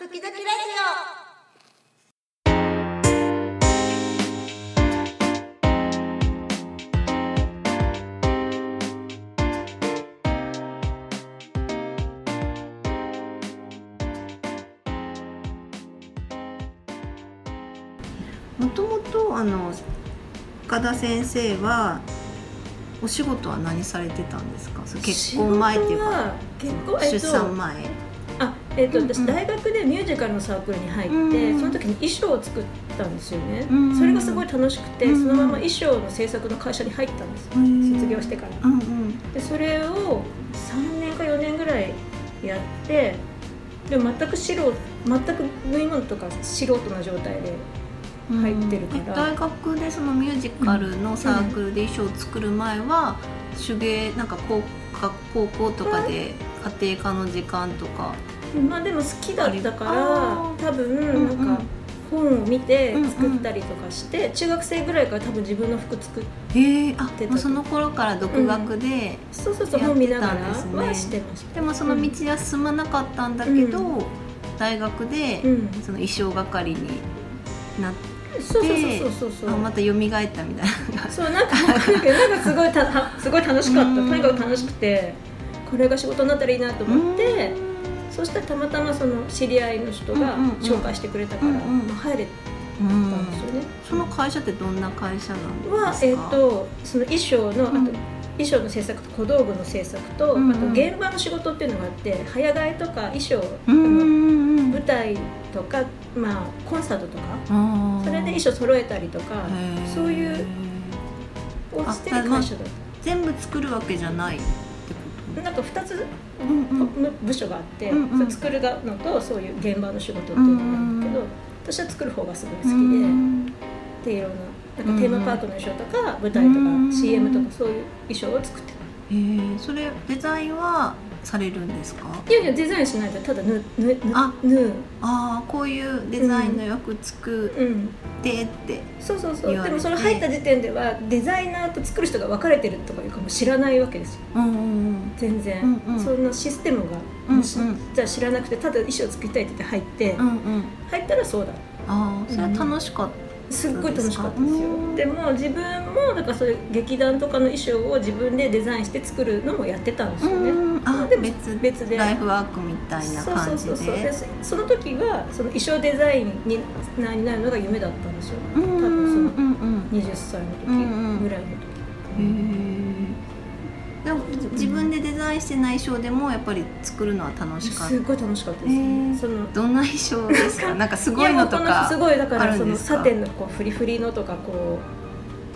時々ラジもともとあの岡田先生はお仕事は何されてたんですか？結婚前っていうか結婚、えっと、出産前。あえっとうんうん私大学でミュージカルのサークルに入って、うんその時に衣装を作ったんですよね、うんそれがすごい楽しくて、うんそのまま衣装の制作の会社に入ったんですよ、卒業してから。うんうん。でそれを3年か4年ぐらいやってでも全く素人全く縫い物とか素人な状態で入ってるから。え大学でそのミュージカルのサークルで衣装を作る前は、手芸なんか高校とかで家庭科の時間とか、まあでも好きだったから多分うんなんか本を見て作ったりとかして、中学生ぐらいから多分自分の服作っへえあ出たその頃から独学で、そうそうそうやってたん本見ながらですねはしてました。でもその道は進まなかったんだけど、う大学でうん。その衣装係になって、そうそうそうそうそう。あまた蘇ったみたいな。そうなんかなんかすごいたはすごい楽しかった。うん。とにかく楽しくてこれが仕事になったらいいなと思ってそしたらたまたまその知り合いの人が紹介してくれたから、うんうん。まあ入れうんたんですよね。その会社ってどんな会社なんですか？は、えっとその衣装のあと、うん衣装の制作と小道具の制作と、うんうん。あと現場の仕事っていうのがあって早替えとか衣装、舞台とか、まあ、コンサートとかそれで衣装揃えたりとかそういうをしてる会社だっ全部作るわけじゃない？なんか2つ部部署があって、うんうん。作るのとそういう現場の仕事っていうのがあるんだけど、うん私は作る方がすごい好きで、うんでいろんななんかテーマパークの衣装とか、舞台とか、うん。CM とかそういう衣装を作ってた。へー。それデザインはされるんですか？いやいやデザインしないでただ縫縫縫あ縫うああこういうデザインの洋服作うん。ってって、そうそうそう。言われて。でもそれ入った時点ではデザイナーと作る人が分かれてるとかいうかも知らないわけですよ。うんうんうん。全然、うんうん。そんなシステムが、うんうん。しじゃあ知らなくてただ衣装作りたいって言って入って、うんうん。入ったらそうだ。ああそれは楽しかった、すっごい楽しかったですよ。うんでも自分もだからそういう劇団とかの衣装を自分でデザインして作るのもやってたんですよね、うん。あでも別別で。ライフワークみたいな感じそうそうそう。ででそその時はその衣装デザインになになるのが夢だったんですよ。うん。多分そのうんうん20歳の時うんうんぐらいの時、へえでも自分でデザインしてない衣装でもやっぱり作るのは楽しかった。すごい楽しかったです。へー。ねそのどんな衣装ですか？なんかすごいのとやもうこのすかごいだかあらそのサテンのこうフリフリのとかこ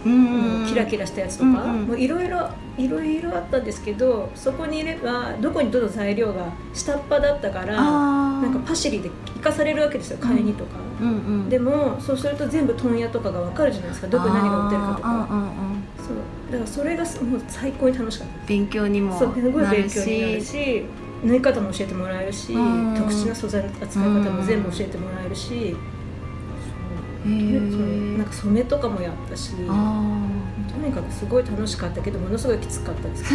うう、んキラキラしたやつとか、うんうん。もういろいろいろいろあったんですけどそこにいればどこにどの材料が下っ端だったからなんかパシリで生かされるわけですよ買いにとか、うんうんでもそうすると全部問屋とかが分かるじゃないですか。どこに何が売ってるかとか。そうだからそれがすもう最高に楽しかった。勉強にもそうすごい勉強になるしし。縫い方も教えてもらえるしうん。特殊な素材の扱い方も全部教えてもらえるし。うー。なんか染めとかもやったしとあにかくすごい楽しかったけどものすごいきつかったです。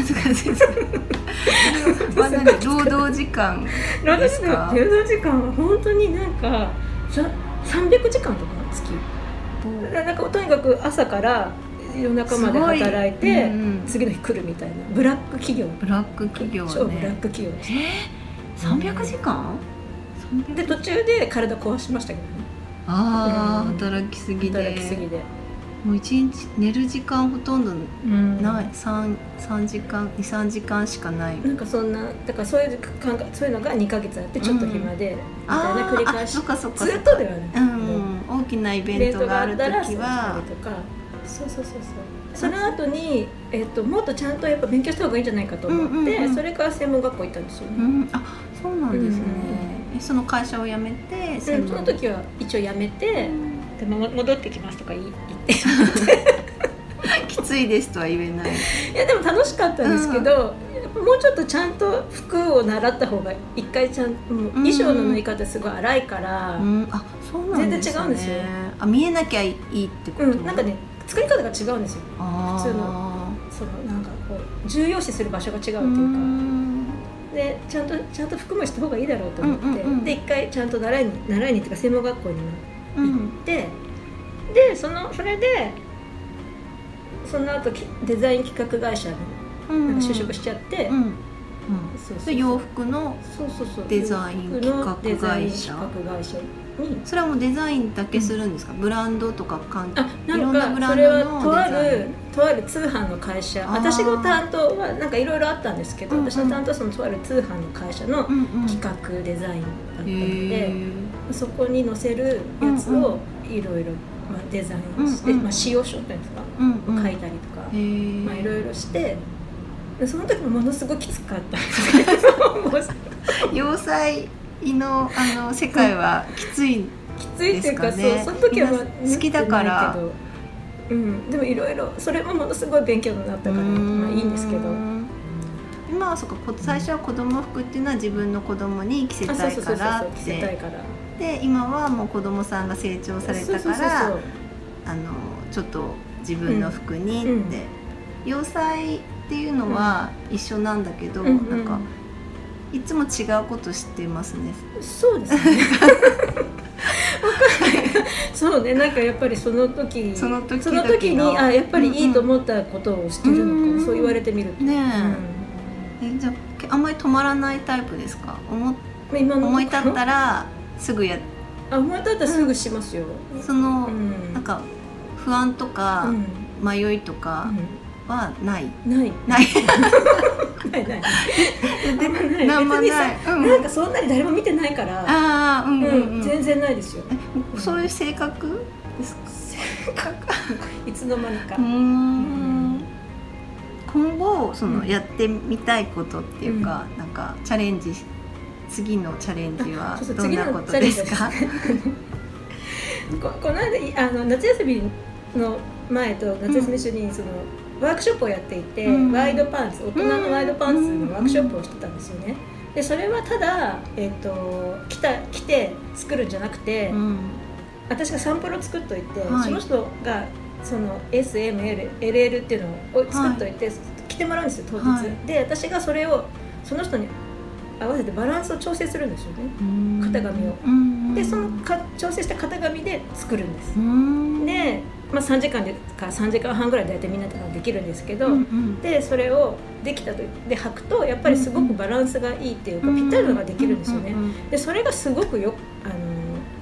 まあなんか労働時間。労働ですか時間労働時間は本当になんかさ300時間とか月。なんかとにかく朝から夜中まで働いて、うんうん。次の日来るみたいな。ブラック企業。ブラック企業超ブラッねク企業でしえー、300時間？たで途中で体壊しましたけどね。ああ、うん。働きすぎで。働きすぎで、もう一日寝る時間ほとんどうん。ない、三三時間？23時間しかない。なんかそんなだからそういう感覚そういうのが2ヶ月あってちょっと暇で、みたいな繰り返し。ずっとではない、うん、大きなイベントがある時はとかそうそうそうそう。その後に、えっともっとちゃんとやっぱ勉強した方がいいんじゃないかと思って、うんうんうん。それから専門学校行ったんですよね、うん、あそうなんですね、うんえその会社を辞めてその時は一応辞めて、でも戻ってきますとか言って。きついですとは言えない。いやでも楽しかったんですけど、もうちょっとちゃんと服を習った方が一回ちゃんもう衣装の縫い方すごい荒いから、ううん。ん、あそうなん全然違うんですよ。あ見えなきゃいいってこと、なんかね作り方が違うんですよ。普通の。そのなんかこう重要視する場所が違うっていうか、うん。でちゃんとちゃんと服もした方がいいだろうと思って、うんうんうん。で一回ちゃんと習いに習いにっていうか専門学校に行って、でそのそれでその後きデザイン企画会社に就職しちゃって、うんうん。そうそうで洋服のそうそうそう。デザイン企画会社。デザイン企画会社にそれはもうデザインだけするんですか、ブランドとか関係なんかそれはとあるとある通販の会社。私の担当はなんかいろいろあったんですけど、うんうん。私の担当はそのとある通販の会社のン、うんうん、企画デザインだったので、へそこに載せるやつをいろいろまあデザインして、うんうん。まあ、使用書っていうんですか、ーうんうん。書いたりとか、へまあ、いろえいろしてでその時もものすごくきつかったんですけど。もう洋裁のあの世界はきついきついっていうかですかねそうその時は好きだから。うん、でもいろいろそれもものすごい勉強になったから、まあ、いいんですけど。今はそうかこ最初は子供服っていうのは自分の子供に着せたいから着せたいてから。で今はもう子供さんが成長されたからあのちょっと自分の服にって、うん洋裁っていうのは一緒なんだけど、うんうん。なんかいつも違うこと知ってますね。そうですね。そうね。なんかやっぱりその時その時その時にあやっぱりいいと思ったことをしてるのかな、うんそう言われてみると、ねうん。え、えじゃあけあんまり止まらないタイプですか？思今思い立ったら すぐやあ思い立ったらすぐしますよ、その、うん。なんか不安とかうん。迷いとかはない、うんない。ない ないない。でなんもない。なんかそんなに誰も見てないから、ああうん全然ないですよ。えそういう性格？ですかいつの間にか、うーん。今後そのうんやってみたいことっていうか、なんかチャレンジ次のチャレンジはどんなことですか？ここの間いあの夏休みの前と夏休み中にその、ワークショップをやっていて、うん。ワイドパンツ大人のワイドパンツのワークショップをしてたんですよね。でそれはただ、えっと来た来て作るんじゃなくて、うん。私がサンプルを作っといて、はい。その人がその SMLLL っていうのを作っといて、着てもらうんですよ当日、はい。で私がそれをその人に合わせてバランスを調整するんですよね。うん。型紙を。うん。でそのか調整した型紙で作るんです。う。ん。で、まあ、3時間でか3時間半ぐらいで大体みんなでできるんですけど、うんうん。でそれをできたとで履くとやっぱりすごくバランスがいいっていうか、ぴったりのができるんですよね。うんでそれがすごくよあの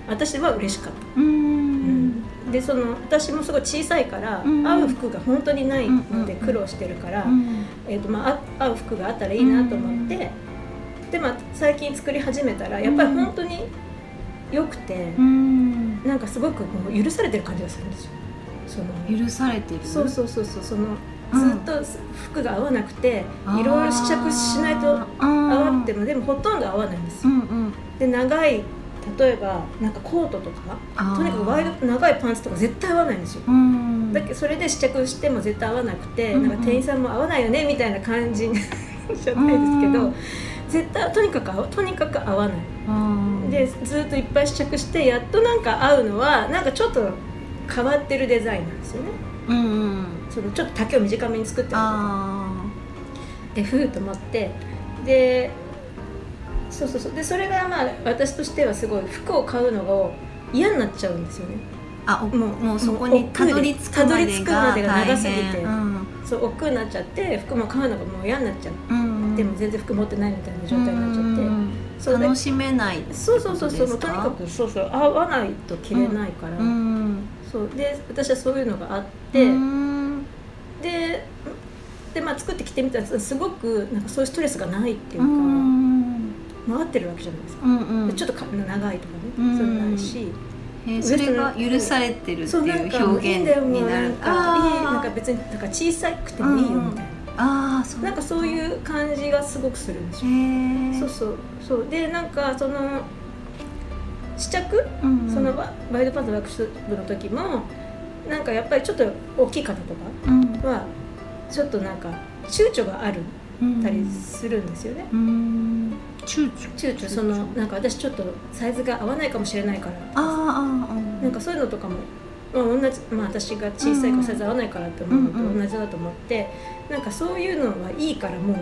私は嬉しかった。うん。うん。でその私もすごい小さいから、うん。合う服が本当にないのでうん苦労してるから、うん。えーとまあ、あ合う服があったらいいなと思って、で、まあ、最近作り始めたらやっぱり本当に良くて、うん。なんかすごくこう許されてる感じがするんですよ。その許されてる？そうそうそうそうそのうんずっと服が合わなくて、いろいろ試着しないと合わってもでもほとんど合わないんですよ。うんうん。で長い例えばなんかコートとかとにかくワイド長いパンツとか絶対合わないんですよ。うん。だけどそれで試着しても絶対合わなくて、うんうん。なんか店員さんも合わないよねみたいな感じじゃないですけど、うん絶対とにかく合わとにかく合わない。うんでずっといっぱい試着してやっとなんか合うのはなんかちょっと変わってるデザインなんですよね。うんうん。そのちょっと丈を短めに作ってあでふうと思ってでそうそうそう。でそれがまあ私としてはすごい服を買うのが嫌になっちゃうんですよね。ーあおもうもうそこにたどり着くまでが長すぎて。変うんそう億劫になっちゃって服も買うのがもう嫌になっちゃう、うん。でも全然服持ってないみたいな状態になっちゃって、うんそうで楽しめないってそうそうそうそう。とにかくそうそう合わないと着れないから、うんそうで私はそういうのがあって、うん。でで、まあ、作って着てみたらすごくなんかそういうストレスがないっていううか、ん。回ってるわけじゃないですか、うんうん。ちょっとか長いとかね、うんそういうのないし。えーそれが許されてるっていう表現になるうなんかいいなんか別になんか小さくてもいいよみたいな、ああそう。なんかそういう感じがすごくするんですよ、そうそう。そう。でなんかその試着、うんそのワワイドパンツワークショップの時もなんかやっぱりちょっと大きい方とうんかはちょっとなんか躊躇があるうんたりするんですよね、うん。躊躇。躊躇。そのなんか私ちょっとサイズが合わないかもしれないから。あーあなんかそういうのとかも、まあ、同じ、まあ、私が小さいからサイズ合わないからって思うのうんうんと同じだと思って、なんかそういうのはいいからもう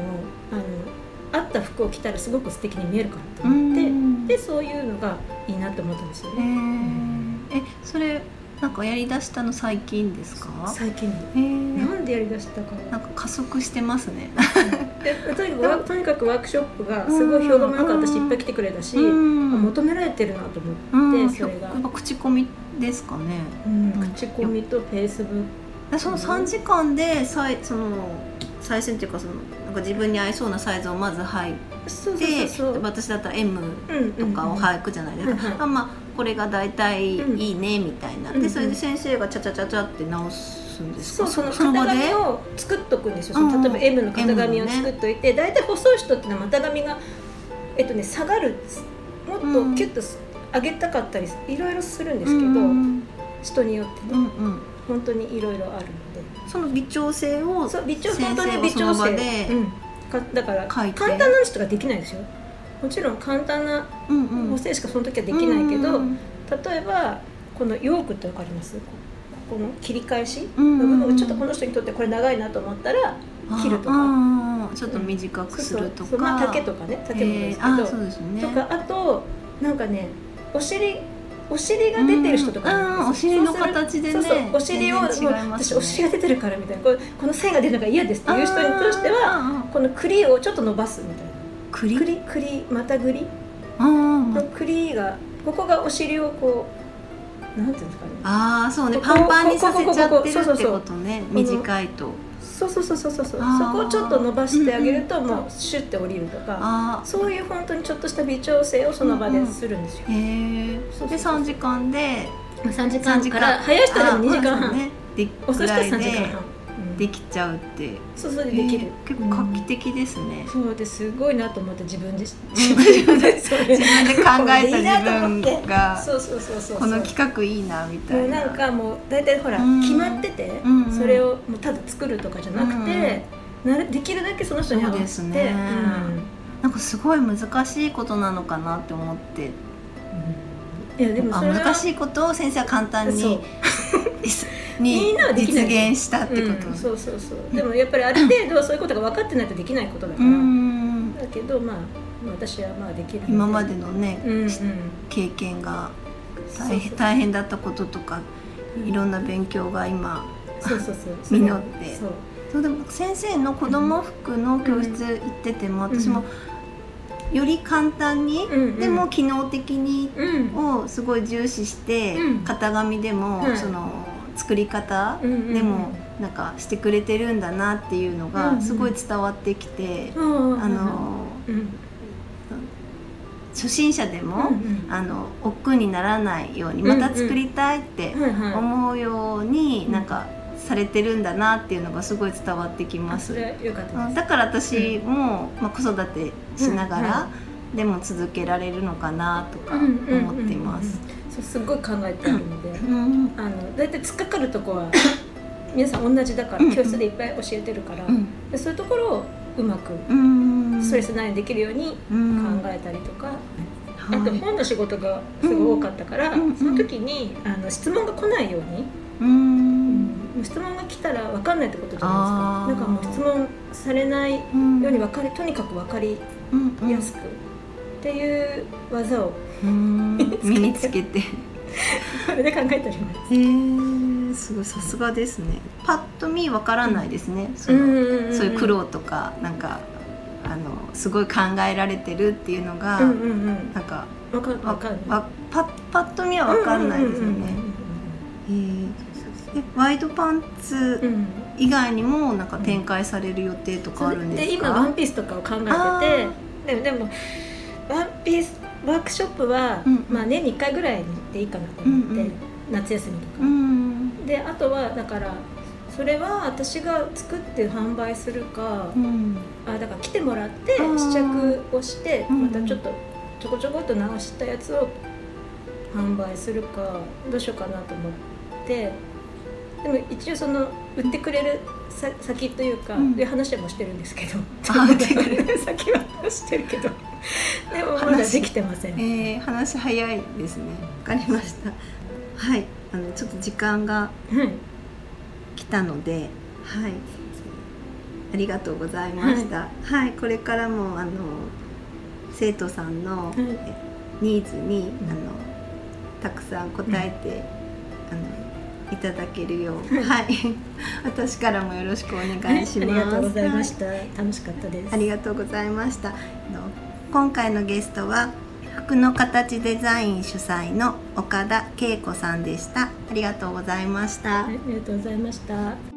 あの合った服を着たらすごく素敵に見えるからと思ってでそういうのがいいなと思ったんですよえね。ー、えそれなんかやりだしたの最近ですか？最近。えー、なんでやりだしたか。なんか加速してますね。でとにかくワ とにかくワークショップがすごい評判も良かったしいっぱい来てくれたし、うん。求められてるなとうん思って、それが。やっ、ぱ口コミですかね。口コミとフェイスブックその3時間で最その最先っていうかそのなんか自分に合いそうなサイズをまず履いて私だったら M うんとかを履くじゃないですか、うんうんあまあこれが大体うんいいねみたいな、うんうんでそれで先生がちゃちゃちゃちゃって直すんですか？そうその型紙を作っとくんですよ、う例えば M の型紙を作っといて、大体細い人ってのは股上がえっとね下がるもっとキュッと上げたかったりいろいろするんですけど、うん。人によってね、うんうん本当にいろいろあるので。その微調整をそう微調先本当に生がそ微調整。の場で、うん、かだから簡単な人ができないですよ。もちろん簡単な補正しかその時はできないけど、うん例えばこのヨークってわかります？ここの切り返しうんの部分をちょっとこの人にとってこれ長いなと思ったら切るとか。ちょっと短くするとそうそう。まあか丈とかね丈もですけど、えーね。とかあとなんかねお尻お尻が出てる人とかお尻の形でねそうそうお尻を、ね。私お尻が出てるからみたいなこうこの線が出るのが嫌ですっていう人にとしてははこのクリをちょっと伸ばすみたいな。栗？クリクリまたぐりあー。のクリがここがお尻をこうなんていうんですかね。あーそうね。パンパンにさせちゃってるってことね。短いとそうそうそうそうそう。そこをちょっと伸ばしてあげるとうんうんもうシュッて降りるとか。あそういう本当にちょっとした微調整をその場でするんですよ、うそうそう。3時間で3時3時間から早い人でも2時間半、ね。で遅い人は3ぐらいで時間半、うんできちゃうって。そうそうでできる、へー結構画期的ですね。そうです。ごいなと思って自分で自 自分で自分で考えた自分がそうそうそうそうこの企画いいなみたいな。なんかもう大体ほらうん。決まってて、うんうん。それをもうただ作るとかじゃなくて、なるできるだけその人に合わせてそうですね。なんかすごい難しいことなのかなって思って。うん。いやでも難しいことを先生は簡単にみに実現したってこと、うんそうそうそう。でもやっぱりある程度そういうことが分かってないとできないことだかうら、ん。だけどまあ私はまあできるの今までのね、うんうん。経験が大変大変だったこととかいろんな勉強が今そうそうそう。実って。そう。そうでも先生の子供服の教室行ってても、私もより簡単に、うんうん。でも機能的にうんをすごい重視して、うん。型紙でも、はいその作り方うんうんでもなんかしてくれてるんだなっていうのうんうがん。すごい伝わってきて、うんあのうん。初心者でも、うんあの億劫にならないようにうんうんまた作りたいって思うようにうん。なんかされてるんだなっていうのがすごい伝わってきます。だから私も、まあ、子育てしながうんら、でも続けられるのかなとか思ってます。そうすっごい考えてあるので。うん。あの大体突っかかるとこは 皆さん同じだから教室でいっぱい教えてるからうそういうところをうまくうん。ストレスないようにできるようにうん。考えたりとか、はい。あと本の仕事がすごい多かったから、うんその時にあの質問が来ないように、質問が来たら分かんないってことじゃないですかだからもう質問されないようんうに分かりとにかく分かりうんやすく、っていう技をうん 身につけて。それで考えております。へえすごいさすがですね。パッと見わからないですね。そのそういう苦労とかなんかあのすごい考えられてるっていうのが、うんうんうんなんか分かるわ分かるわパッパッと見はわかんないですよね。へええワイドパンツうん。うん以外にもなんか展開される予定とかあるんですか？今ワンピースとかを考えててでもでもワンピースワークショップは、うんうん。まあ、年に1回ぐらいにでいいかなと思って、うんうん。夏休みとか、うんであとはだからそれは私が作って販売するか、うん。あだから来てもらって試着をしてうんうん。またちょっとちょこちょこっと直したやつを販売するかどうしようかなと思ってでも一応その売ってくれるさ先というか、うんで話はもうしてるんですけどあ売ってくれる先はしてるけどでもまだできてません。えー、話早いですね。わかりました。はい、あのちょっと時間がはい来たので、はい。ありがとうございました。はい、これからもあの生徒さんの、ニーズにあのたくさん答えて、あのいただけるよう、はい、私からもよろしくお願いします。ありがとうございましはた、楽しかったですありがとうございました。今回のゲストは服の形デザイン主催の岡田恵子さんでした。ありがとうございました。はいありがとうございました